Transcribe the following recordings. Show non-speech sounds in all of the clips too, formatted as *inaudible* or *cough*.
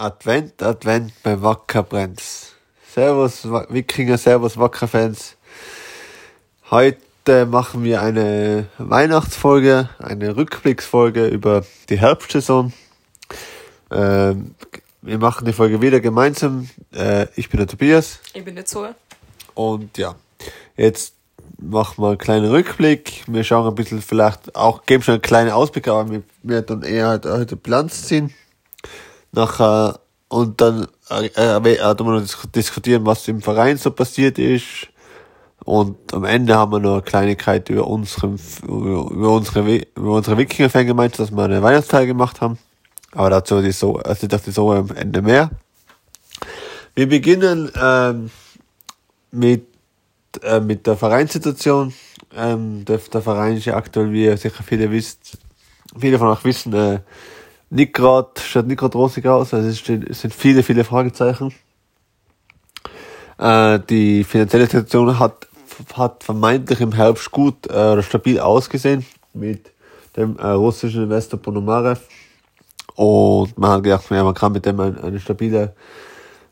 Advent, Advent bei Wacker Brenz. Servus Wikinger, Servus Wacker-Fans. Heute machen wir eine Weihnachtsfolge, eine Rückblicksfolge über die Herbstsaison. Ähm, wir machen die Folge wieder gemeinsam. Äh, ich bin der Tobias. Ich bin der Zoe. Und ja, jetzt machen wir einen kleinen Rückblick. Wir schauen ein bisschen vielleicht auch, geben schon einen kleinen Ausblick, aber wir werden dann eher heute, heute Bilanz ziehen nachher und dann äh, äh, äh, noch diskutieren, was im Verein so passiert ist. Und am Ende haben wir noch eine Kleinigkeit über unsere, über unsere, über unsere Wikinger-Fangemeinschaft, dass wir eine Weihnachtsfeier gemacht haben. Aber dazu die so, also ich dachte so am Ende mehr. Wir beginnen ähm, mit, äh, mit der Vereinssituation. Ähm, der, der Verein ist ja aktuell, wie ihr sicher viele wisst, viele von euch wissen, äh, nicht gerade, schaut nicht gerade rosig aus, also es, steht, es sind viele, viele Fragezeichen. Äh, die finanzielle Situation hat, hat vermeintlich im Herbst gut äh, oder stabil ausgesehen mit dem äh, russischen Investor Ponomarev. Und man hat gedacht, ja, man kann mit dem ein, eine stabile,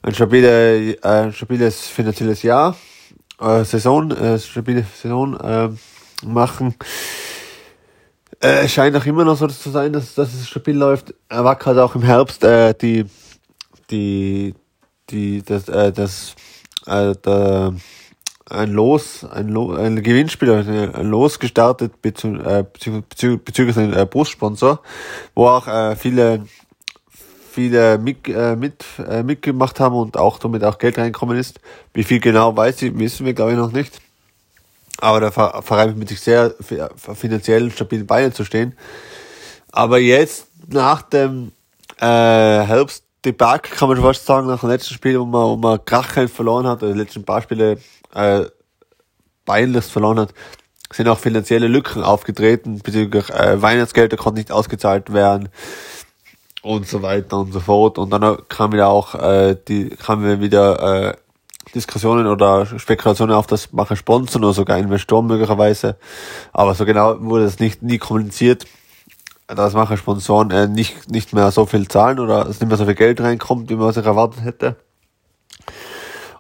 ein stabile, äh, ein stabiles finanzielles Jahr, äh, Saison, äh, stabile Saison äh, machen. Äh, scheint auch immer noch so zu sein, dass, dass es stabil läuft. Wack hat auch im Herbst äh, die, die, die, das, äh, das, äh, der, ein Los, ein, Lo, ein Gewinnspiel, ein Los gestartet bezü äh, bezü bezü bezüglich den äh, Brustsponsor, wo auch äh, viele viele mit, äh, mit, äh, mitgemacht haben und auch damit auch Geld reinkommen ist. Wie viel genau weiß ich, wissen wir glaube ich noch nicht. Aber der Verein mit sich sehr finanziell stabil Beinen zu stehen. Aber jetzt, nach dem äh, Herbstdebakel, kann man schon fast sagen, nach dem letzten Spiel, wo man, wo man krachend verloren hat, oder die letzten paar Spiele äh, beinlich verloren hat, sind auch finanzielle Lücken aufgetreten, bezüglich äh, Weihnachtsgelder konnten nicht ausgezahlt werden und so weiter und so fort. Und dann kam wieder auch äh, die, kamen wieder äh, Diskussionen oder Spekulationen auf das Macher Sponsoren oder sogar Investoren möglicherweise. Aber so genau wurde das nicht nie kommuniziert, dass Macher Sponsoren äh, nicht, nicht mehr so viel zahlen oder es nicht mehr so viel Geld reinkommt, wie man sich erwartet hätte.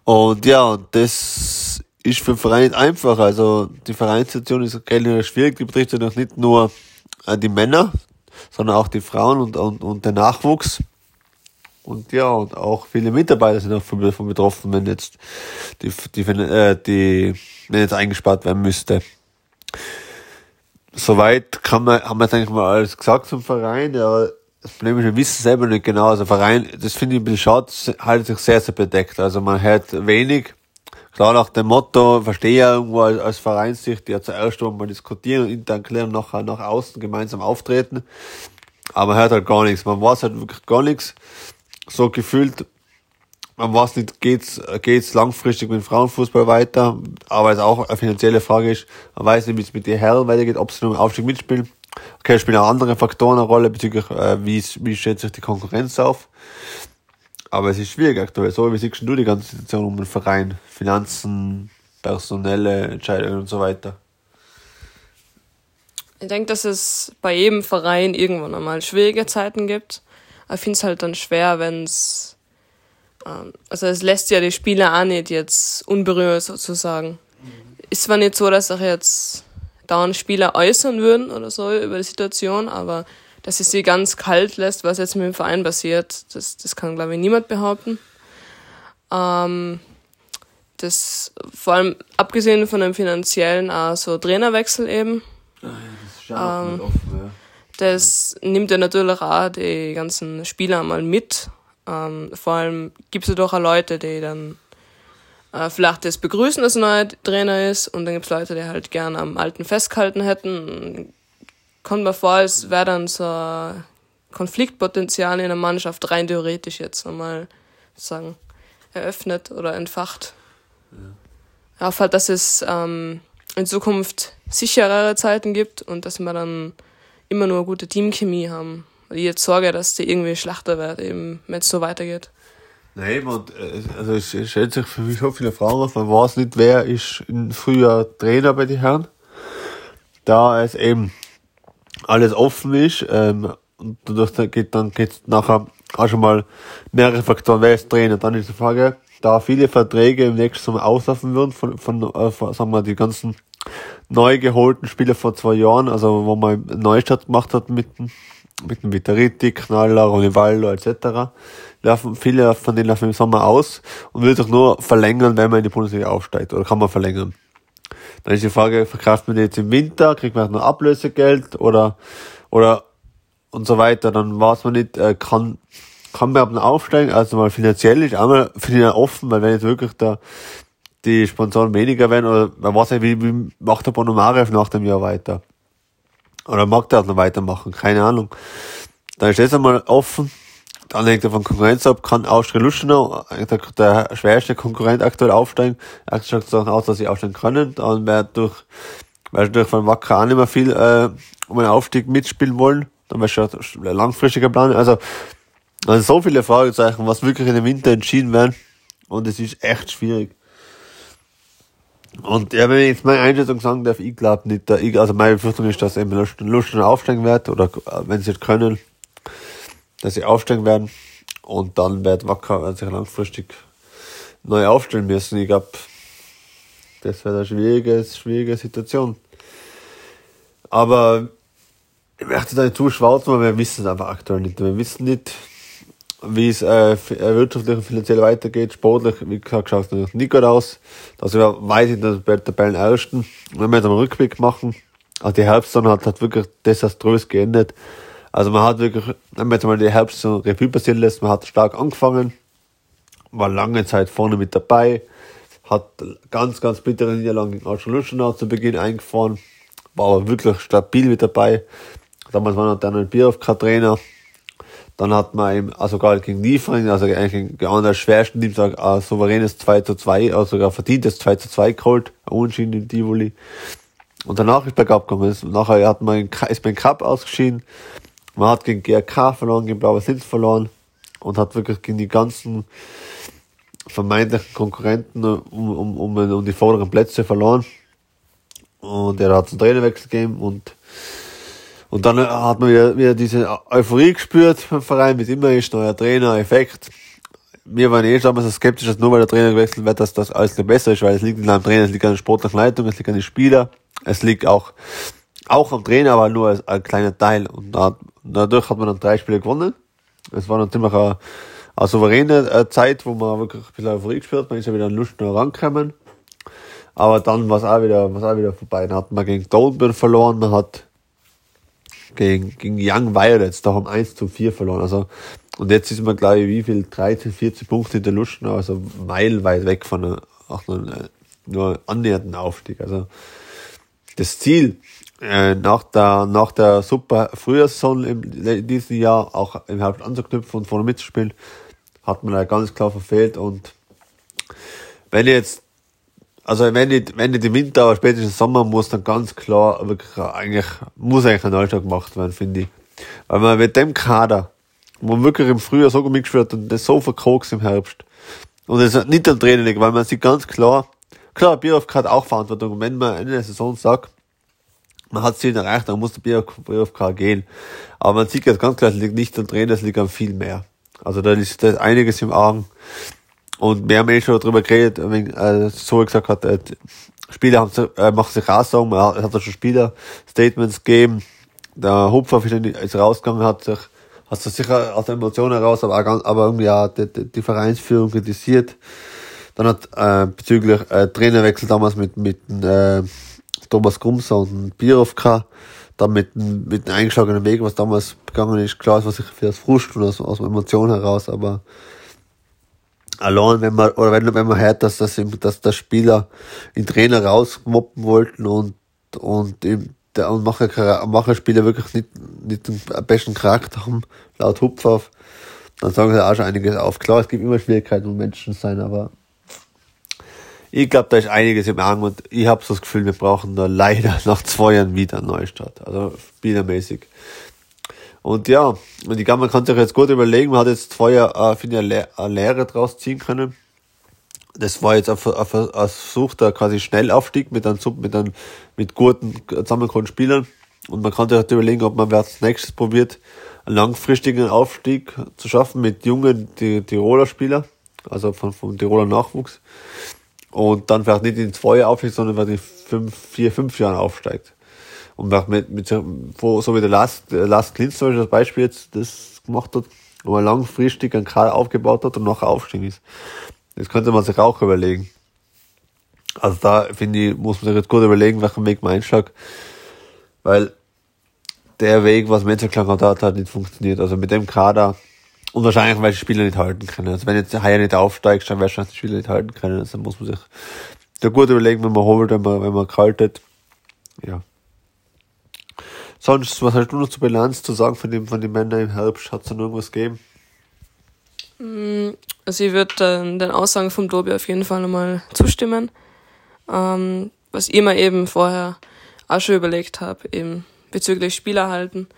Und ja, das ist für den Verein nicht einfach. Also die Vereinssituation ist generell schwierig. Die betrifft ja noch nicht nur äh, die Männer, sondern auch die Frauen und, und, und den Nachwuchs. Und ja, und auch viele Mitarbeiter sind davon betroffen, wenn jetzt die, die, äh, die, wenn jetzt eingespart werden müsste. Soweit kann man, haben wir jetzt eigentlich mal alles gesagt zum Verein, ja, das Problem ist, wir wissen selber nicht genau. Also Verein, das finde ich ein bisschen schade, haltet sich sehr, sehr bedeckt. Also man hört wenig. Klar nach dem Motto, verstehe ja irgendwo als, als Vereinssicht, ja zuerst mal diskutieren und intern klären, nachher nach außen gemeinsam auftreten. Aber man hört halt gar nichts. Man weiß halt wirklich gar nichts so gefühlt, man weiß nicht, geht's, geht's langfristig mit Frauenfußball weiter, aber es auch eine finanzielle Frage ist, man weiß nicht, wie es mit den Herren weitergeht, ob sie noch im Aufstieg mitspielen. Okay, spielen auch andere Faktoren eine Rolle bezüglich, äh, wie, wie stellt sich die Konkurrenz auf. Aber es ist schwierig aktuell. So, wie siehst du die ganze Situation um den Verein? Finanzen, personelle Entscheidungen und so weiter. Ich denke, dass es bei jedem Verein irgendwann einmal schwierige Zeiten gibt. Ich finde es halt dann schwer, wenn es. Ähm, also, es lässt ja die Spieler auch nicht jetzt unberührt sozusagen. Mhm. Ist zwar nicht so, dass sich jetzt dauernd Spieler äußern würden oder so über die Situation, aber dass es sie ganz kalt lässt, was jetzt mit dem Verein passiert, das, das kann, glaube ich, niemand behaupten. Ähm, das vor allem abgesehen von dem finanziellen auch so Trainerwechsel eben. Ah ja, das ist ja ähm. Das nimmt ja natürlich auch die ganzen Spieler mal mit. Ähm, vor allem gibt es ja doch auch Leute, die dann äh, vielleicht das begrüßen, dass ein neuer Trainer ist, und dann gibt es Leute, die halt gerne am Alten festgehalten hätten. Kommt mir vor, es wäre dann so ein Konfliktpotenzial in der Mannschaft rein theoretisch jetzt einmal sagen eröffnet oder entfacht. Ja. Auf halt, dass es ähm, in Zukunft sicherere Zeiten gibt und dass man dann immer nur gute Teamchemie haben. Ich jetzt Sorge, dass die irgendwie schlechter wird, eben, wenn es so weitergeht. Nein, man, äh, also es stellt sich für mich so viele Fragen auf. Man weiß nicht, wer ist früher Trainer bei den Herren. Da es eben alles offen ist, ähm, und dadurch geht dann geht's nachher auch schon mal mehrere Faktoren, wer ist Trainer. Dann ist die Frage, da viele Verträge im nächsten Sommer auslaufen würden, von, von, äh, von sagen wir, die ganzen neu geholten Spieler vor zwei Jahren, also wo man Neustart gemacht hat mit, mit dem Vitariti, Knaller, Ronivaldo etc., laufen, viele von denen laufen im Sommer aus und will doch nur verlängern, wenn man in die Bundesliga aufsteigt, oder kann man verlängern. Dann ist die Frage, verkauft man jetzt im Winter, kriegt man noch Ablösegeld oder, oder, und so weiter, dann weiß man nicht, äh, kann, kann man aber aufsteigen, also mal finanziell ist einmal finde ich offen, weil wenn jetzt wirklich da die Sponsoren weniger werden, oder man weiß nicht, wie, wie macht der Bonomarev nach dem Jahr weiter? Oder mag der auch noch weitermachen? Keine Ahnung. Dann ist das einmal offen. Dann hängt er von Konkurrenz ab, kann Austria Lustenau, der, der schwerste Konkurrent aktuell aufsteigen. Aktuell schaut es aus, dass sie aufsteigen können. Dann wird durch, weil durch von Wacker auch nicht mehr viel äh, um einen Aufstieg mitspielen wollen. Dann wäre schon ein langfristiger Plan. Also, also so viele Fragezeichen, was wirklich in dem Winter entschieden werden. Und es ist echt schwierig. Und ja, wenn ich jetzt meine Einschätzung sagen darf, ich glaube nicht, ich, also meine Befürchtung ist, dass eben Lusten aufsteigen wird, oder wenn sie es können, dass sie aufsteigen werden. Und dann wird Wacker sich langfristig neu aufstellen müssen. Ich glaube, das wäre eine schwierige, schwierige Situation. Aber ich möchte da nicht zu schwarz machen, wir wissen es einfach aktuell nicht. Wir wissen nicht, wie es äh, äh, wirtschaftlich und finanziell weitergeht. Sportlich, wie gesagt, schaut es natürlich nicht gut aus. Da sind wir weit in der Tabellen ersten. Wenn wir jetzt einen Rückblick machen, also die Herbstsaison hat, hat wirklich desaströs geendet. Also man hat wirklich, wenn man jetzt mal die Herbstsaison Revue passieren lässt, man hat stark angefangen, war lange Zeit vorne mit dabei, hat ganz, ganz bittere Niederlagen gegen Alscholuschenau zu Beginn eingefahren, war aber wirklich stabil mit dabei. Damals war noch Daniel Bierhoff Trainer, dann hat man eben also sogar gegen Liefering, also eigentlich einer der schwersten Teams, ein souveränes 2 zu 2, also sogar verdientes 2 zu 2 geholt, Unentschieden in Tivoli. Und danach ist bergab gekommen. Nachher hat man, ist man Cup ausgeschieden. Man hat gegen GRK verloren, gegen Blauer Sitz verloren und hat wirklich gegen die ganzen vermeintlichen Konkurrenten um, um, um, um die vorderen Plätze verloren. Und er hat einen Trainerwechsel gegeben und und dann hat man wieder, wieder diese Euphorie gespürt beim Verein, wie es immer ist, neuer Trainer, Effekt. Wir waren eh damals so skeptisch, dass nur weil der Trainer gewechselt wird, dass das alles besser ist, weil es liegt nicht am Trainer, es liegt an der sportlichen Leitung, es liegt an den Spieler, es liegt auch, auch am Trainer, aber nur als ein kleiner Teil. Und da, dadurch hat man dann drei Spiele gewonnen. Es war dann ziemlich eine, eine souveräne äh, Zeit, wo man wirklich ein bisschen Euphorie gespürt hat. Man ist ja wieder an Lust noch rangekommen. Aber dann war es auch wieder, war auch wieder vorbei. Dann hat man gegen Dolben verloren, man hat gegen, gegen Young Violets, da haben 1 zu 4 verloren. Also, und jetzt ist man, glaube ich, wie viel? 13, 14 Punkte der Luschen, also meilenweit weg von einer, auch einer, nur annähernden Aufstieg. Also, das Ziel, äh, nach der, nach der super Frühjahrssaison in diesem Jahr auch im Herbst anzuknüpfen und vorne mitzuspielen, hat man ja ganz klar verfehlt und wenn jetzt also wenn nicht, wenn nicht im Winter, aber spätestens Sommer muss dann ganz klar wirklich eigentlich, muss eigentlich ein Neustart gemacht werden, finde ich. Weil man mit dem Kader, wo man wirklich im Frühjahr so mitgespielt und das so verkrogs im Herbst. Und es hat nicht am Training liegt, weil man sieht ganz klar, klar, Bierhoff hat auch Verantwortung. Wenn man Ende der Saison sagt, man hat Ziel erreicht, dann muss der Bierhoff gehen. Aber man sieht ganz klar, es liegt nicht am Trainer, es liegt am viel mehr. Also da ist, da ist einiges im Argen. Und wir haben eh schon darüber geredet, wenn äh, so gesagt hat, äh, Spieler haben, äh, machen sich Aussagen, man hat, hat schon Spieler Statements gegeben. Der Hupfer ist rausgegangen, hat sich, hat sich sicher aus der Emotion heraus, aber, auch, aber irgendwie auch die, die, die Vereinsführung kritisiert. Dann hat äh, bezüglich äh, Trainerwechsel damals mit, mit äh, Thomas Grumser und gehabt, dann mit, mit dem eingeschlagenen Weg, was damals begangen ist, klar, es war sicher für das Frust und aus, aus der Emotion heraus, aber allein wenn man, oder wenn, wenn man hört, dass das, dass der Spieler den Trainer rausmoppen wollten und, und eben, der, und Macher, Macher Spieler wirklich nicht, nicht den besten Charakter haben, laut Hupfauf, dann sagen sie auch schon einiges auf. Klar, es gibt immer Schwierigkeiten um Menschen sein, aber ich glaube, da ist einiges im Argen und ich habe so das Gefühl, wir brauchen da leider *laughs* nach zwei Jahren wieder einen Neustart. Also spielermäßig. Und ja, ich glaube, man kann sich jetzt gut überlegen, man hat jetzt vorher, äh, finde ich, eine Lehre draus ziehen können. Das war jetzt ein, ein, Versuch, der quasi Schnellaufstieg mit einem, mit einem, mit guten, zusammengekommenen Spielern. Und man kann sich halt überlegen, ob man als nächstes probiert, einen langfristigen Aufstieg zu schaffen mit jungen Tiroler Spielern, also von, vom Tiroler Nachwuchs. Und dann vielleicht nicht in zwei Jahre aufsteigt, sondern vielleicht in fünf, vier, fünf Jahren aufsteigt. Und mit, mit, so wie der Last, Last Klintz zum Beispiel das Beispiel jetzt das gemacht hat, wo man langfristig einen Kader aufgebaut hat und nachher aufstehen ist. Das könnte man sich auch überlegen. Also da finde ich, muss man sich jetzt gut überlegen, welchen Weg man einschlägt. Weil der Weg, was erklärt hat, hat halt nicht funktioniert. Also mit dem Kader und wahrscheinlich, weil die Spieler nicht halten können. Also wenn jetzt Haier nicht aufsteigt, dann wahrscheinlich die Spieler nicht halten können. Also muss man sich da gut überlegen, wenn man holt, wenn man, wenn man kaltet. Ja. Sonst, was hast du noch zur Bilanz zu sagen von dem, von den Männern im Herbst? Hat es noch irgendwas gegeben? Mm, also ich würde äh, den Aussagen vom Dobi auf jeden Fall nochmal zustimmen. Ähm, was ich mir eben vorher auch schon überlegt habe, eben bezüglich Spielerhalten,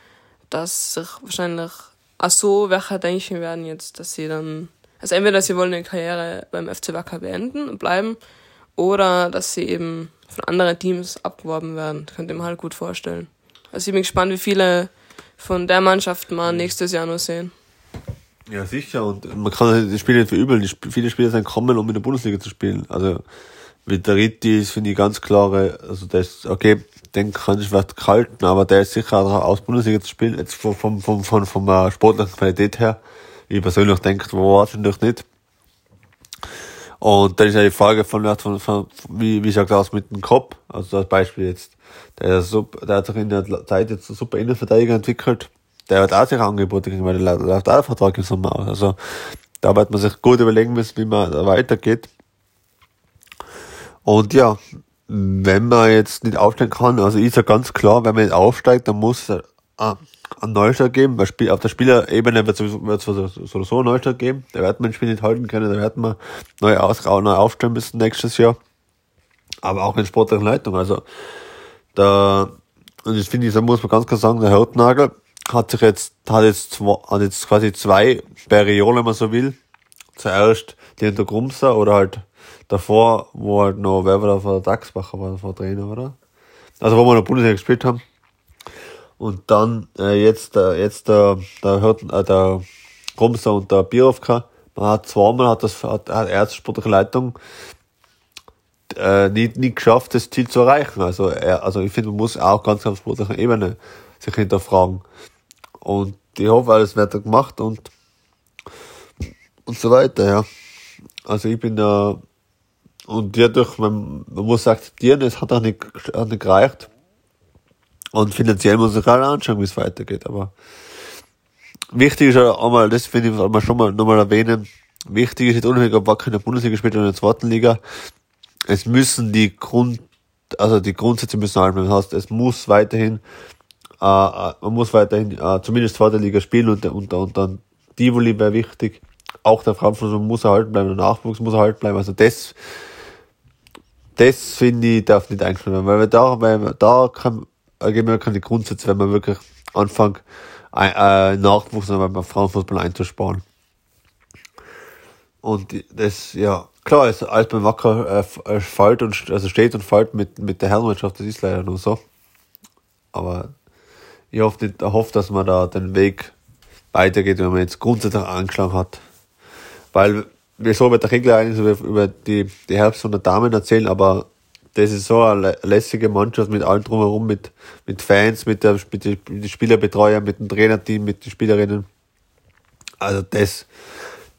dass sich wahrscheinlich auch so welche denken werden jetzt, dass sie dann, also entweder sie wollen ihre Karriere beim FC Wacker beenden und bleiben, oder dass sie eben von anderen Teams abgeworben werden. Das könnte ich mir halt gut vorstellen. Also ich bin gespannt, wie viele von der Mannschaft man nächstes Jahr noch sehen. Ja, sicher. Und man kann die Spiele nicht verübeln. Die viele Spieler sind kommen, um in der Bundesliga zu spielen. Also Vitaritti ist, finde ich, ganz klare, also das, okay, den kann ich vielleicht kalten, aber der ist sicher auch aus Bundesliga zu spielen, jetzt vom, vom, vom, von, von der sportlichen Qualität her. Ich persönlich denke, wo wahrscheinlich nicht. Und dann ist ja die Frage von, von, von wie, wie schaut aus mit dem Kopf? Also als Beispiel jetzt, der, super, der hat sich in der Zeit jetzt einen super Innenverteidiger entwickelt. Der hat auch sich Angebote gekriegt, weil der läuft auch der Vertrag im Sommer aus. Also da wird man sich gut überlegen müssen, wie man da weitergeht. Und ja, wenn man jetzt nicht aufsteigen kann, also ist ja ganz klar, wenn man nicht aufsteigt, dann muss es einen Neustart geben, weil auf der Spielerebene wird es sowieso, einen Neustart geben, da wird man ein Spiel nicht halten können, da wird man neu, aus, neu aufstellen müssen nächstes Jahr. Aber auch in sportlichen Leitung, also da, und das finde ich, da muss man ganz klar sagen, der Hautnagel hat sich jetzt, hat jetzt, hat jetzt quasi zwei Perioden, wenn man so will. Zuerst die unter Grumser oder halt davor, wo halt noch, wer vor der Dachsbacher war, der Trainer, oder? Also wo wir noch Bundesliga gespielt haben. Und dann äh, jetzt, äh, jetzt der, der, hört, äh, der Grumser und der Birovka, man hat zweimal hat das hat, hat Leitung äh, nicht, nicht geschafft, das Ziel zu erreichen. Also, er, also ich finde, man muss auch ganz auf sportlicher Ebene sich hinterfragen. Und ich hoffe, alles wird gemacht und und so weiter, ja. Also ich bin da und dadurch, man, man muss akzeptieren, es hat auch nicht, auch nicht gereicht. Und finanziell muss ich auch anschauen, wie es weitergeht. Aber wichtig ist ja einmal, das finde ich, soll man schon mal nochmal erwähnen. Wichtig ist jetzt unabhängig, ob Wacker in der Bundesliga spielt oder in der zweiten Liga. Es müssen die Grund, also die Grundsätze müssen halten. Das heißt, es muss weiterhin, äh, äh, man muss weiterhin äh, zumindest zweite Liga spielen und, und, und dann Tivoli wäre wichtig. Auch der Frankfurt muss erhalten bleiben, der Nachwuchs muss erhalten bleiben. Also das das finde ich darf nicht eingeschrieben werden, weil wir da, weil da kann, geben wir keine Grundsätze, wenn man wirklich anfängt, äh, Nachwuchs beim Frauenfußball einzusparen. Und das, ja, klar, ist alles beim Wacker äh, fällt und also steht und fällt mit, mit der Herrenmannschaft, das ist leider nur so. Aber ich hoffe, nicht, ich hoffe, dass man da den Weg weitergeht, wenn man jetzt grundsätzlich angeschlagen hat. Weil wieso wird der Regler eigentlich über die, die Herbst- und der Damen erzählen, aber das ist so eine lässige Mannschaft mit allem drumherum, mit, mit Fans, mit der, mit den Spielerbetreuer, mit dem Trainerteam, mit den Spielerinnen. Also das,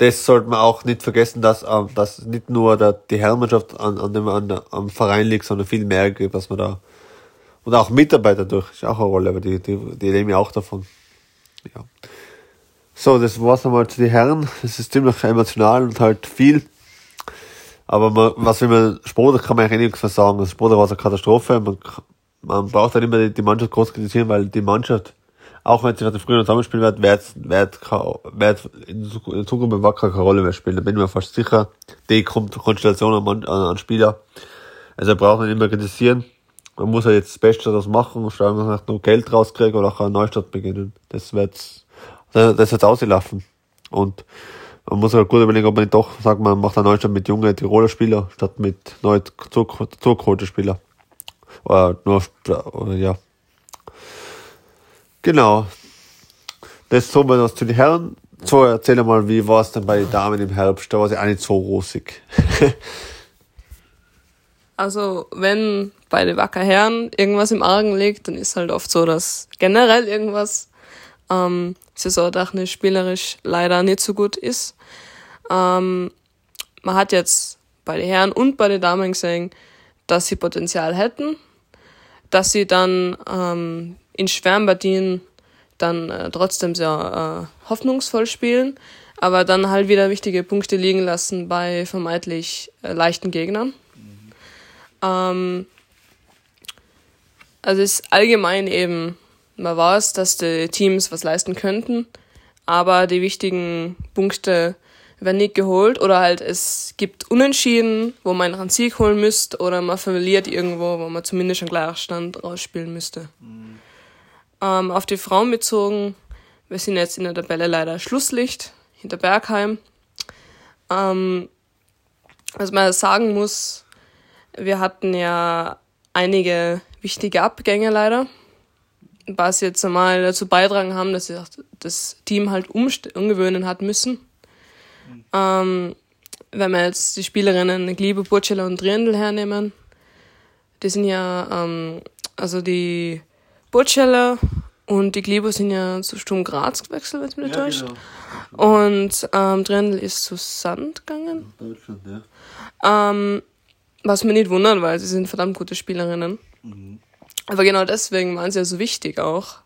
das sollte man auch nicht vergessen, dass, ähm, dass nicht nur der, die Herrenmannschaft an, an dem, an, am Verein liegt, sondern viel mehr gibt, was man da, und auch Mitarbeiter durch, ist auch eine Rolle, aber die, die, die leben ja auch davon. Ja. So, das war's einmal zu den Herren. Das ist ziemlich emotional und halt viel. Aber man, was will man, Sport kann man eigentlich nichts mehr sagen. Das war eine Katastrophe. Man, man braucht dann immer die, die Mannschaft groß kritisieren, weil die Mannschaft, auch wenn sie vielleicht früher zusammenspielen wird, wird, wird, wird in Zukunft beim Wacker keine Rolle mehr spielen. Da bin ich mir fast sicher. Die kommt Konstellation an, an, an Spieler. Also braucht man immer kritisieren. Man muss ja jetzt das Beste daraus machen, schauen, dass man noch Geld rauskriegt oder auch einen Neustart beginnen. Das wird's das hat ausgelaufen. Und man muss halt gut überlegen, ob man nicht doch sagt, man macht einen Neustart mit jungen Tiroler Spieler statt mit neu zugeholten Spieler. Oder nur, oder, ja. Genau. Das so mal was zu den Herren. So, erzähl mal, wie war es denn bei den Damen im Herbst? Da war sie auch nicht so rosig. *laughs* also, wenn bei den Wacker Herren irgendwas im Argen liegt, dann ist halt oft so, dass generell irgendwas ähm, saisondachnisch spielerisch leider nicht so gut ist. Ähm, man hat jetzt bei den Herren und bei den Damen gesehen, dass sie Potenzial hätten, dass sie dann ähm, in schweren Partien dann äh, trotzdem sehr äh, hoffnungsvoll spielen, aber dann halt wieder wichtige Punkte liegen lassen bei vermeintlich äh, leichten Gegnern. Mhm. Ähm, also es ist allgemein eben, man weiß, dass die Teams was leisten könnten, aber die wichtigen Punkte werden nicht geholt oder halt es gibt Unentschieden, wo man einen Sieg holen müsste oder man verliert irgendwo, wo man zumindest einen Gleichstand rausspielen müsste. Mhm. Ähm, auf die Frauen bezogen, wir sind jetzt in der Tabelle leider Schlusslicht hinter Bergheim. Ähm, was man sagen muss, wir hatten ja einige wichtige Abgänge leider, was jetzt einmal dazu beitragen haben, dass das Team halt umgewöhnen hat müssen. Ähm, wenn wir jetzt die Spielerinnen Gliebe, Burcella und Driendl hernehmen, die sind ja, ähm, also die Burcella und die Gliebo sind ja zu Sturm Graz gewechselt, wenn es mich nicht ja, täuscht. Genau. Und ähm, Driendl ist zu Sand gegangen. Deutschland, ja. Ähm, was mir nicht wundert, weil sie sind verdammt gute Spielerinnen. Mhm. Aber genau deswegen waren sie ja so wichtig auch.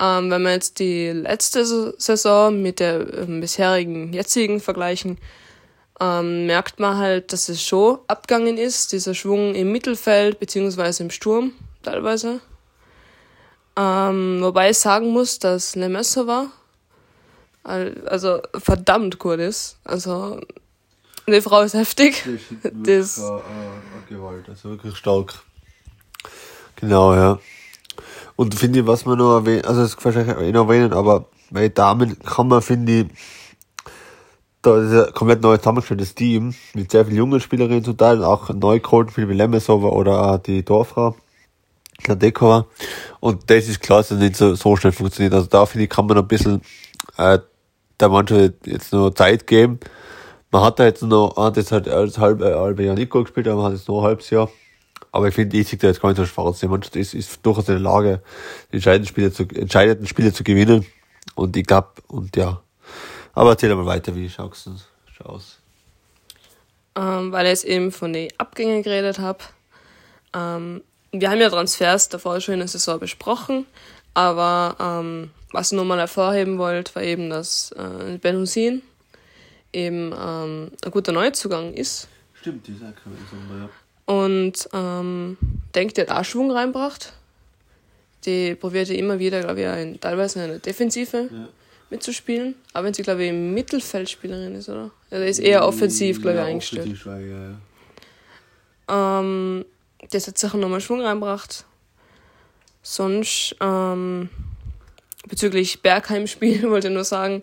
Ähm, wenn wir jetzt die letzte Saison mit der ähm, bisherigen, jetzigen vergleichen, ähm, merkt man halt, dass es schon abgegangen ist, dieser Schwung im Mittelfeld beziehungsweise im Sturm teilweise. Ähm, wobei ich sagen muss, dass Le Messer war, also verdammt gut ist. Also die Frau ist heftig. *laughs* Das ist das, Gewalt, also wirklich stark. Genau, ja. Und finde ich, was man noch erwähnen, also das kann ich eh noch erwähnen, aber bei Damen kann man, finde ich, da ist ein komplett neu zusammengestelltes Team mit sehr vielen jungen Spielerinnen zu teilen, auch neu geholt, wie Lemesova oder auch die Dorfrau, Kladekova. Und das ist klar, dass es nicht so, so schnell funktioniert. Also da finde ich, kann man ein bisschen äh, der Mannschaft jetzt noch Zeit geben. Man hat da jetzt noch, hat jetzt halt als halbe, halbe Jahr nicht gespielt, aber man hat jetzt noch ein halbes Jahr. Aber ich finde, ich sehe da jetzt gar nicht so schwarz. Die Mannschaft ist, ist durchaus in der Lage, die entscheidenden Spiele zu, entscheidenden Spiele zu gewinnen. Und ich glaube, und ja. Aber erzähl mal weiter, wie schaust du aus? Ähm, weil ich jetzt eben von den Abgängen geredet habe. Ähm, wir haben ja Transfers davor schon in der Saison besprochen, aber ähm, was ich nochmal hervorheben wollte, war eben, dass äh, Ben Hussein eben ähm, ein guter Neuzugang ist. Stimmt, dieser kann man sagen, ja. Und ähm, denkt, der hat auch Schwung reinbracht. Die probiert ja immer wieder, glaube ich, in, teilweise in der Defensive ja. mitzuspielen. Aber wenn sie, glaube ich, im Mittelfeldspielerin ist, oder? Also ist eher offensiv, glaube ich, ja, eingestellt. Offensiv, ja, ja. Ähm, das hat sicher nochmal Schwung reinbracht. Sonst, ähm, bezüglich Bergheim-Spiel *laughs* wollte ich nur sagen,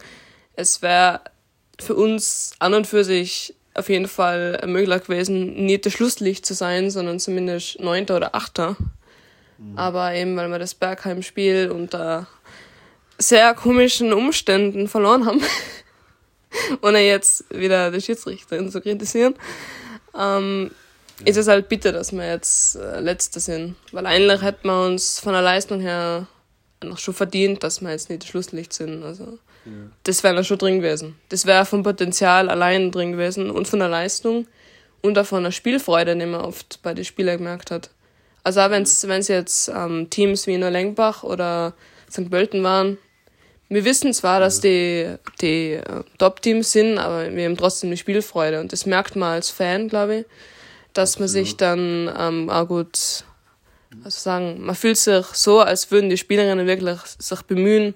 es wäre für uns an und für sich auf jeden Fall möglich gewesen, nicht das Schlusslicht zu sein, sondern zumindest Neunter oder Achter. Mhm. Aber eben, weil wir das Bergheim-Spiel unter sehr komischen Umständen verloren haben, *laughs* ohne jetzt wieder die Schiedsrichterin zu kritisieren, ähm, ja. ist es halt bitter, dass wir jetzt äh, Letzte sind. Weil eigentlich hätten wir uns von der Leistung her noch schon verdient, dass wir jetzt nicht das Schlusslicht sind. Also das wäre schon drin gewesen. Das wäre vom Potenzial allein drin gewesen und von der Leistung und auch von der Spielfreude, die man oft bei den Spielern gemerkt hat. Also auch wenn es jetzt ähm, Teams wie Lenkbach oder St. Pölten waren, wir wissen zwar, dass die, die äh, Top-Teams sind, aber wir haben trotzdem die Spielfreude und das merkt man als Fan, glaube ich, dass man sich dann ähm, auch gut, also sagen, man fühlt sich so, als würden die Spielerinnen wirklich sich bemühen,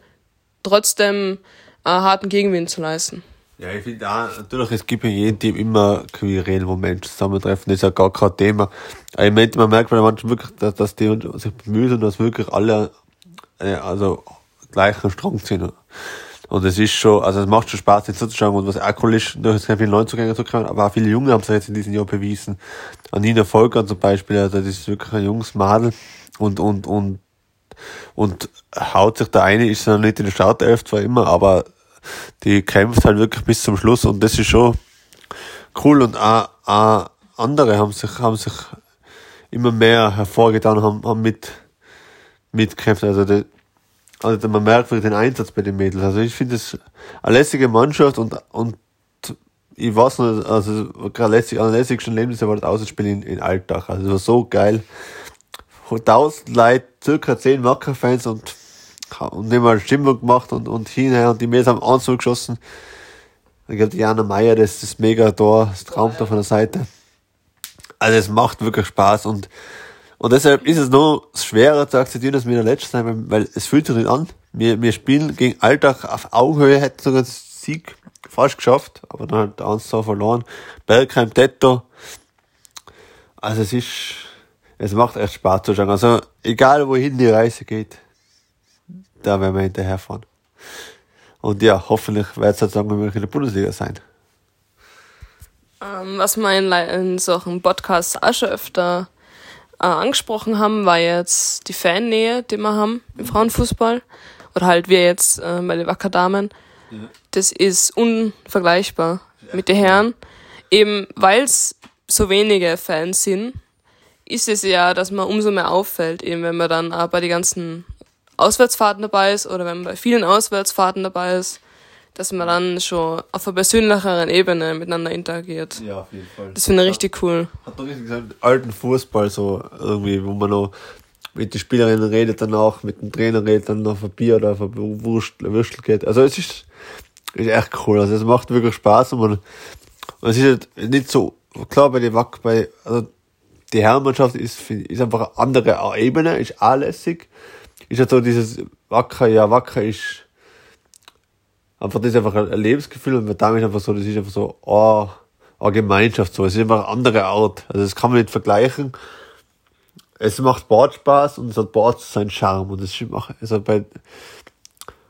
trotzdem einen harten Gegenwind zu leisten. Ja, ich finde auch, natürlich, es gibt in jedem Team immer queere Momente zusammentreffen, das ist ja gar kein Thema. Aber ich meine, man merkt bei manchen wirklich, dass, dass die sich bemühen und dass wirklich alle, äh, also, gleichen Strang ziehen. Und es ist schon, also es macht schon Spaß, den zuzuschauen und was auch cool ist, durch sehr viele Neuzugänge zu kommen, aber auch viele Junge haben sich jetzt in diesem Jahr bewiesen. An Nina Volker zum Beispiel, also das ist wirklich ein junges Madel und, und, und und haut sich da eine, ist dann nicht in der Startelf zwar immer, aber die kämpft halt wirklich bis zum Schluss und das ist schon cool und auch, auch andere haben sich, haben sich immer mehr hervorgetan, haben, haben mit, mitgekämpft. Also, die, also man merkt wirklich den Einsatz bei den Mädels. Also ich finde es eine lässige Mannschaft und, und ich weiß noch, also gerade lässig, einer lässigsten Erlebnisse war das Außenspiel in, in Alltag. Also es war so geil. 1000 Leute, circa 10 Wacker-Fans und, und haben mal Stimmung gemacht und, und hinher und die Mädels haben Anzug geschossen. Ich glaube, Jana Meier, das ist das mega Tor, das Traum da von der Seite. Also es macht wirklich Spaß und, und deshalb ist es noch schwerer zu akzeptieren, dass wir der Letzte sein, weil, es fühlt sich nicht an. Wir, wir spielen gegen Alltag auf Augenhöhe, hätten sogar den Sieg fast geschafft, aber dann halt 1 2 verloren. Bergheim, Tetto. Also es ist, es macht echt Spaß zu schauen. Also egal wohin die Reise geht, da werden wir hinterherfahren. Und ja, hoffentlich wird es halt sagen, wir in der Bundesliga sein. Ähm, was wir in, in solchen Podcasts auch schon öfter äh, angesprochen haben, war jetzt die Fannähe, die wir haben im Frauenfußball. Oder halt wir jetzt äh, bei den Wacker Damen. Ja. Das ist unvergleichbar ja. mit den Herren. Eben weil es so wenige Fans sind, ist es ja, dass man umso mehr auffällt, eben wenn man dann auch bei den ganzen Auswärtsfahrten dabei ist oder wenn man bei vielen Auswärtsfahrten dabei ist dass man dann schon auf einer persönlicheren Ebene miteinander interagiert. Ja, auf jeden Fall. Das finde ich richtig cool. Hat doch richtig gesagt, alten Fußball so irgendwie, wo man noch mit den Spielerinnen redet danach, mit dem Trainer redet, dann auf ein Bier oder auf ein Würstel geht. Also es ist, ist echt cool. Also es macht wirklich Spaß und man, und es ist halt nicht so, klar bei den Wack, bei, also die Herrenmannschaft ist, ist einfach eine andere Ebene, ist anlässig. Ist halt so dieses Wacker, ja, Wacker ist, einfach das ist einfach ein Lebensgefühl und damit einfach so, das ist einfach so, oh, eine Gemeinschaft so. Es ist einfach eine andere Art. Also das kann man nicht vergleichen. Es macht Bord Spaß und es hat Bord seinen Charme und das ist also bei,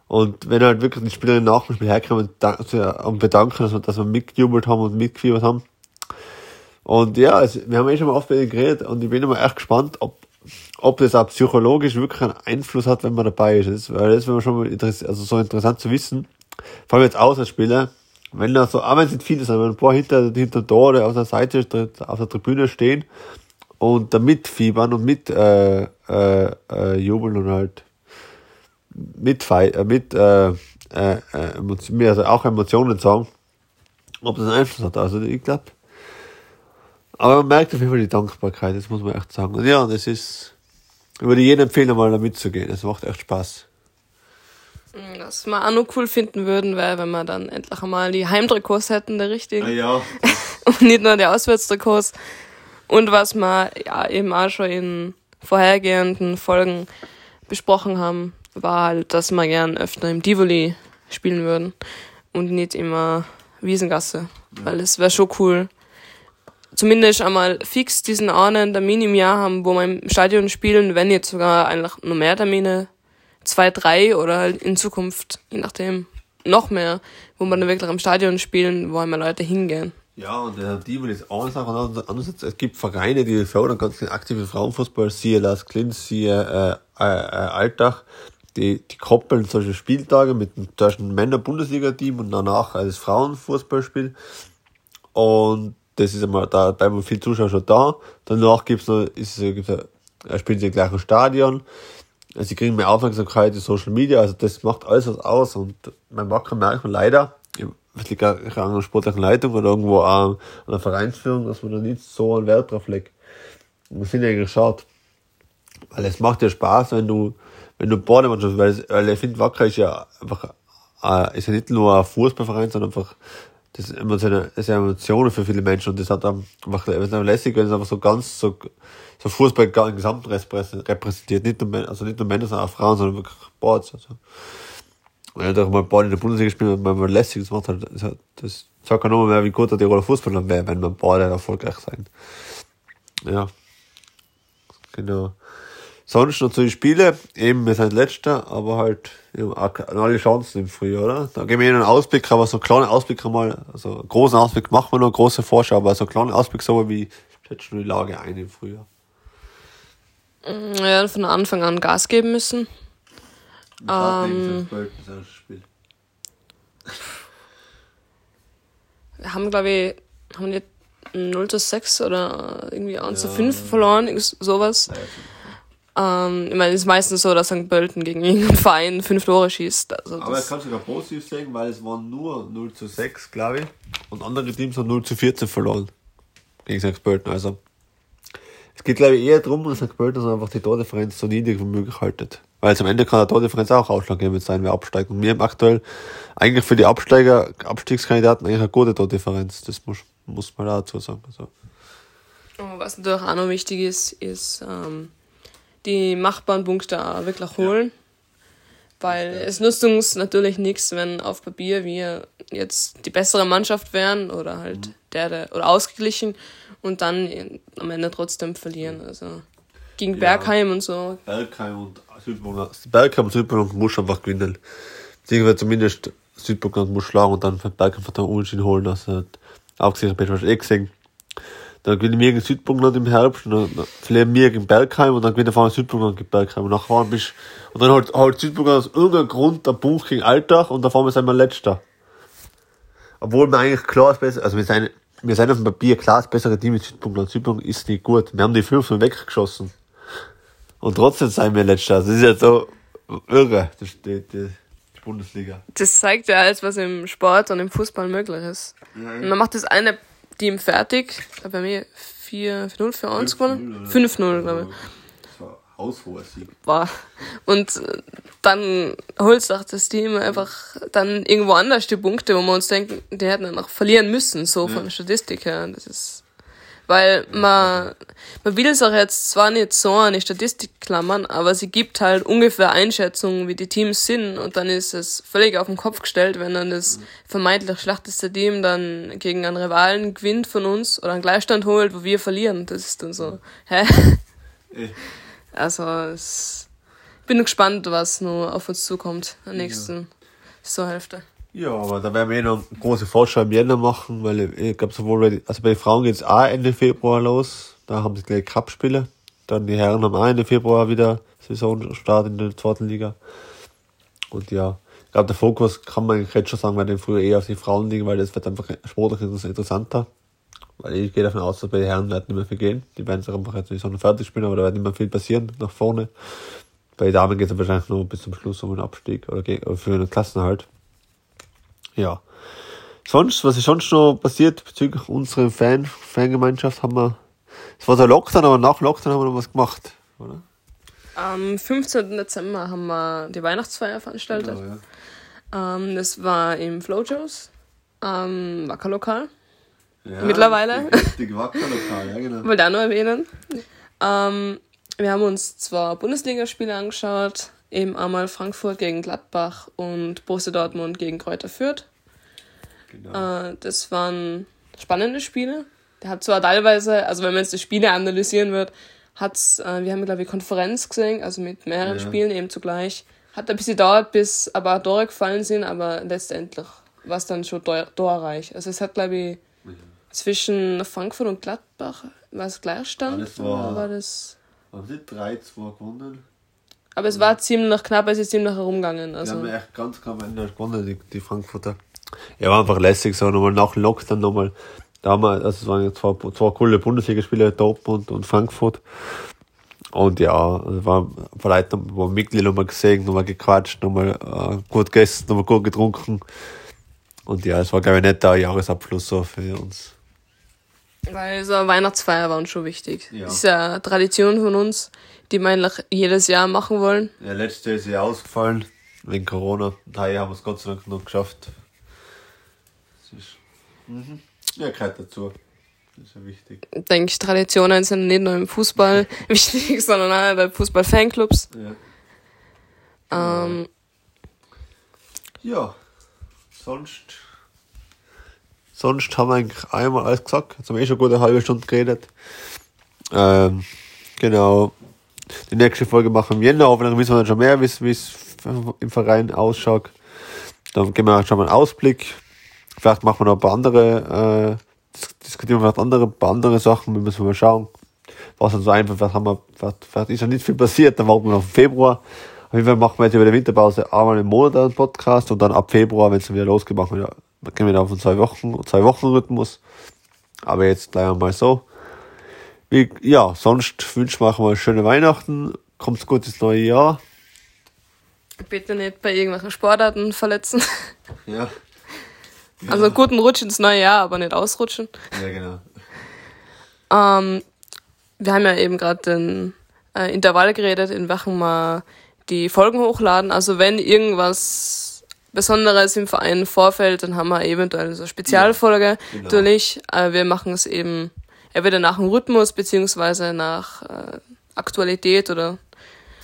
und wenn halt wirklich die Spielerinnen nach dem Spiel herkommen und bedanken, dass wir, dass wir mitgejubelt haben und mitgefiebert haben. Und ja, also, wir haben eh schon mal oft bei denen geredet und ich bin immer echt gespannt, ob, ob das auch psychologisch wirklich einen Einfluss hat, wenn man dabei ist. Das, weil das wäre schon mal also so interessant zu wissen, vor allem jetzt Außerspieler, wenn da so, aber es sind viele, wenn ein paar hinter, hinter Tor oder auf der Seite auf der Tribüne stehen und da mitfiebern und mit äh, äh, äh, jubeln und halt mit, äh, mit äh, äh, äh, also auch Emotionen sagen, ob das einen Einfluss hat. Also ich glaube, aber man merkt auf jeden Fall die Dankbarkeit, das muss man echt sagen. Und ja, das ist, ich würde jedem empfehlen, mal da mitzugehen. Das macht echt Spaß. Was wir auch noch cool finden würden, wäre, wenn wir dann endlich einmal die Heimtrikots hätten, der richtigen. Ah, ja. *laughs* Und nicht nur die Auswärtstrikots. Und was wir ja eben auch schon in vorhergehenden Folgen besprochen haben, war halt, dass wir gern öfter im Tivoli spielen würden und nicht immer Wiesengasse, ja. weil es wäre schon cool. Zumindest einmal fix diesen einen Termin im Jahr haben, wo wir im Stadion spielen, wenn jetzt sogar eigentlich noch mehr Termine zwei, drei oder halt in Zukunft, je nachdem, noch mehr, wo man dann wirklich im Stadion spielen, wo immer Leute hingehen. Ja, und der Team ist eine Sache. Und andererseits, es gibt Vereine, die fördern ganz aktive Frauenfußball, siehe Las Klins, siehe äh, äh, äh, Alltag, die, die koppeln solche Spieltage mit dem deutschen Männer-Bundesliga-Team und danach das Frauenfußballspiel. Und das ist einmal, da bleiben viele Zuschauer schon da. Danach gibt's noch, ist, gibt's, spielen sie im gleichen Stadion sie kriegen mehr Aufmerksamkeit in Social Media, also das macht alles was aus und beim Wacker merkt man leider, es liegt an einer sportlichen Leitung oder irgendwo an einer Vereinsführung, dass man da nicht so einen Wert drauf legt. Und finde ich eigentlich schade. Weil es macht ja Spaß, wenn du, wenn du Bademannschaft, weil, weil ich finde, Wacker ist ja einfach, äh, ist ja nicht nur ein Fußballverein, sondern einfach, das ist Emotionen, das Emotionen für viele Menschen und das hat einfach, es ist lässig, wenn es einfach so ganz so, so Fußball gar gesamt repräsentiert, nicht nur, also nicht nur Männer, sondern auch Frauen, sondern wirklich Boards, also. Und er auch mal Ball in der Bundesliga gespielt, weil man lässig, das macht das, hat, das sagt auch nochmal mehr, wie gut der Tiroler Fußballer wäre, wenn man Ball erfolgreich sein. Ja. Genau. Sonst noch zu den Spielen, eben, wir sind letzter, aber halt, alle Chancen im Frühjahr, oder? Da geben wir einen Ausblick, aber so kleine Ausblicke mal, also großen Ausblick machen wir noch, große Vorschau, aber so kleine Ausblick, so wie schätzt du die Lage ein im Frühjahr? Ja, von Anfang an Gas geben müssen. Ähm, Wir haben, glaube ich, haben die 0 zu 6 oder irgendwie 1 ja. zu 5 verloren, sowas. Ja, ähm, ich meine, es ist meistens so, dass St. Pölten gegen irgendeinen Verein fünf Tore schießt. Also Aber das kann sogar positiv sagen, weil es waren nur 0 zu 6, glaube ich. Und andere Teams haben 0 zu 14 verloren. Gegen St. Pölten. Also, es geht, glaube ich, eher darum, dass St. Pölten einfach die Tordifferenz so niedrig wie möglich haltet. Weil am Ende kann der Tordifferenz auch ausschlaggebend sein, wer absteigt. Und wir haben aktuell eigentlich für die Absteiger, Abstiegskandidaten eigentlich eine gute Tordifferenz. Das muss, muss man dazu sagen. Also. Was natürlich auch noch wichtig ist, ist ähm, die machbaren Punkte auch wirklich holen. Ja. Weil es nutzt uns natürlich nichts, wenn auf Papier wir jetzt die bessere Mannschaft wären oder halt mhm. der, der oder ausgeglichen und dann am Ende trotzdem verlieren. Also gegen ja. Bergheim und so. Bergheim und Südburgenland. Bergheim und Südburgenland muss einfach gewinnen. Irgendwie zumindest Südburgenland muss schlagen und dann Bergheim von der Unentschieden holen. Also abgesehen, habe ich eh gesehen. Dann gewinnen wir gegen Südburgenland im Herbst und dann verlieren wir gegen Bergheim und dann gewinnen wir Südburgenland gegen Bergheim. Und nachher bist und dann halt, halt Südburgenland aus irgendeinem Grund der Punkt gegen Alltag und da fahren wir sind wir letzter. Obwohl wir eigentlich klar ist besser, also wir sind, wir sind auf dem Papier klar das bessere Team mit Südburgenland. Südburgenland ist nicht gut. Wir haben die fünf weggeschossen. Und trotzdem sind wir letzter. Das ist ja so irre, das steht die, die Bundesliga. Das zeigt ja alles, was im Sport und im Fußball möglich ist. Ja, Und dann macht das eine Team fertig. Ich glaube, bei mir 4-0 für uns gewonnen. 5-0, glaube ich. Das war haushoher Sieg. War. Und äh, dann holt auch das Team einfach dann irgendwo anders die Punkte, wo wir uns denken, die hätten dann noch verlieren müssen, so ja. von der Statistik her. Das ist weil man, man will es auch jetzt zwar nicht so an die Statistik klammern, aber sie gibt halt ungefähr Einschätzungen, wie die Teams sind und dann ist es völlig auf den Kopf gestellt, wenn dann das vermeintlich schlechteste Team dann gegen einen Rivalen gewinnt von uns oder einen Gleichstand holt, wo wir verlieren. Das ist dann so, hä? *laughs* Also, es, ich bin gespannt, was nur auf uns zukommt, der nächsten ja. Saisonhälfte. Ja, aber da werden wir eh noch große Vorschau im Jänner machen, weil ich glaube sowohl bei, also bei den Frauen geht es auch Ende Februar los. Da haben sie gleich Cup-Spiele. Dann die Herren haben auch Ende Februar wieder Saisonstart in der zweiten Liga. Und ja, ich glaube, der Fokus kann man jetzt schon sagen, weil den früher eher auf die Frauen liegen, weil das wird einfach sportlich interessanter. Weil ich gehe davon aus, dass bei den Herren wird nicht mehr viel gehen. Die werden sich einfach jetzt nicht so fertig spielen, aber da wird nicht mehr viel passieren nach vorne. Bei den Damen geht es wahrscheinlich nur bis zum Schluss um einen Abstieg oder für einen Klassenhalt ja. Sonst, was ist sonst noch passiert bezüglich unserer Fan, Fangemeinschaft, haben wir, es war der Lockdown, aber nach Lockdown haben wir noch was gemacht, oder? Am 15. Dezember haben wir die Weihnachtsfeier veranstaltet. Genau, ja. ähm, das war im Flowjoes, am Wackerlokal. Ja, Mittlerweile. Richtig Wackerlokal, ja genau. *laughs* Wollte auch noch erwähnen. Ähm, wir haben uns zwar Bundesligaspiele angeschaut, eben einmal Frankfurt gegen Gladbach und Borussia Dortmund gegen Kräuter Fürth. Genau. Äh, das waren spannende Spiele. Der hat zwar teilweise, also wenn man jetzt die Spiele analysieren wird, hat's, äh, wir haben glaube ich Konferenz gesehen, also mit mehreren ja. Spielen eben zugleich. Hat ein bisschen gedauert, bis aber Tore gefallen sind, aber letztendlich war es dann schon torreich. Also es hat glaube ich ja. zwischen Frankfurt und Gladbach war es Gleichstand. Ja, das war, war das. Haben sie 3-2 gewonnen? Aber es war ziemlich knapp, es ist ziemlich herumgegangen. Also. Die haben echt ganz knapp am Ende gewonnen, die, die Frankfurter. Ja, war einfach lässig, so nochmal nach Lockdown nochmal. Da haben wir, also es waren zwei, zwei coole Bundesligaspiele, Dortmund und Frankfurt. Und ja, also war vielleicht nochmal Mitglied nochmal gesehen, nochmal gequatscht, nochmal äh, gut gegessen, nochmal gut getrunken. Und ja, es war, glaube ich, nicht der Jahresabschluss so für uns. Weil so eine Weihnachtsfeier war uns schon wichtig. Ja. Das ist ja Tradition von uns, die wir eigentlich jedes Jahr machen wollen. Ja, letztes Jahr ist ja ausgefallen, wegen Corona. Daher haben wir es Gott sei Dank noch geschafft. Das ist, mhm. Ja, gehört dazu. Das ist ja wichtig. Ich denke, Traditionen sind nicht nur im Fußball *laughs* wichtig, sondern auch bei Fußball-Fanclubs. Ja. Ähm, ja, sonst Sonst haben wir eigentlich einmal alles gesagt. Jetzt haben wir eh schon gut eine halbe Stunde geredet. Ähm, genau. Die nächste Folge machen wir Jänner, aber dann wissen wir dann schon mehr, wie es im Verein ausschaut. Dann geben wir schon mal einen Ausblick. Vielleicht machen wir noch ein paar andere, äh, diskutieren wir vielleicht andere, ein paar andere Sachen, wir müssen mal schauen. was dann so einfach, was haben wir, was, was ist ja nicht viel passiert, dann warten wir noch im Februar. Auf jeden Fall machen wir jetzt über die Winterpause einmal im Monat einen Podcast und dann ab Februar, wenn es wieder losgeht, machen wir, gehen wir dann auf einen zwei Wochen, zwei Wochen Rhythmus. Aber jetzt gleich einmal so. Ja, sonst wünschen wir euch mal schöne Weihnachten, kommt's gut ins neue Jahr. Bitte nicht bei irgendwelchen Sportarten verletzen. *laughs* Ja. Also guten Rutsch ins neue Jahr, aber nicht ausrutschen. Ja, genau. Ähm, wir haben ja eben gerade den äh, Intervall geredet, in welchem wir die Folgen hochladen. Also wenn irgendwas Besonderes im Verein vorfällt, dann haben wir eventuell so eine Spezialfolge. genau. Natürlich, äh, wir machen es eben entweder nach dem Rhythmus beziehungsweise nach äh, Aktualität oder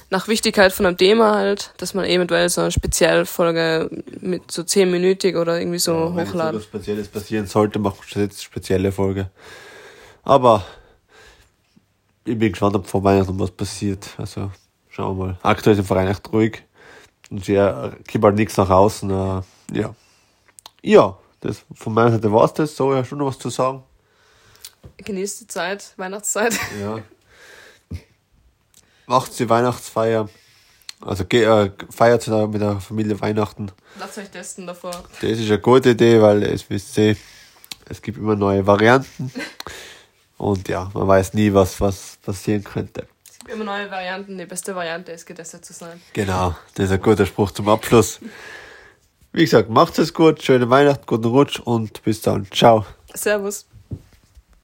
nach Wichtigkeit von einem Thema halt, dass man eventuell so eine Spezialfolge mit so zehnminütig oder irgendwie so Ja, wenn hochladen. etwas Spezielles passieren sollte, machen wir jetzt eine spezielle Folge. Aber ich bin gespannt, ob vor Weihnachten was passiert. Also schauen wir mal. Aktuell ist im Verein echt ruhig. Und ja, gibt halt nichts nach außen. Äh, ja. Ja, das, von meiner Seite war's das. So, ja, schon noch was zu sagen. Genießt die Zeit, Weihnachtszeit. *laughs* Ja. Macht die Weihnachtsfeier. Also äh, feiert sie mit der Familie Weihnachten. Lasst euch testen davor. Das ist eine gute Idee, weil es wisst ihr, es gibt immer neue Varianten. Und ja, man weiß nie, was, was passieren könnte. Es gibt immer neue Varianten. Die beste Variante ist, getestet zu sein. Genau, das ist ein guter Spruch zum Abschluss. Wie gesagt, macht es gut, schöne Weihnachten, guten Rutsch und bis dann. Ciao. Servus.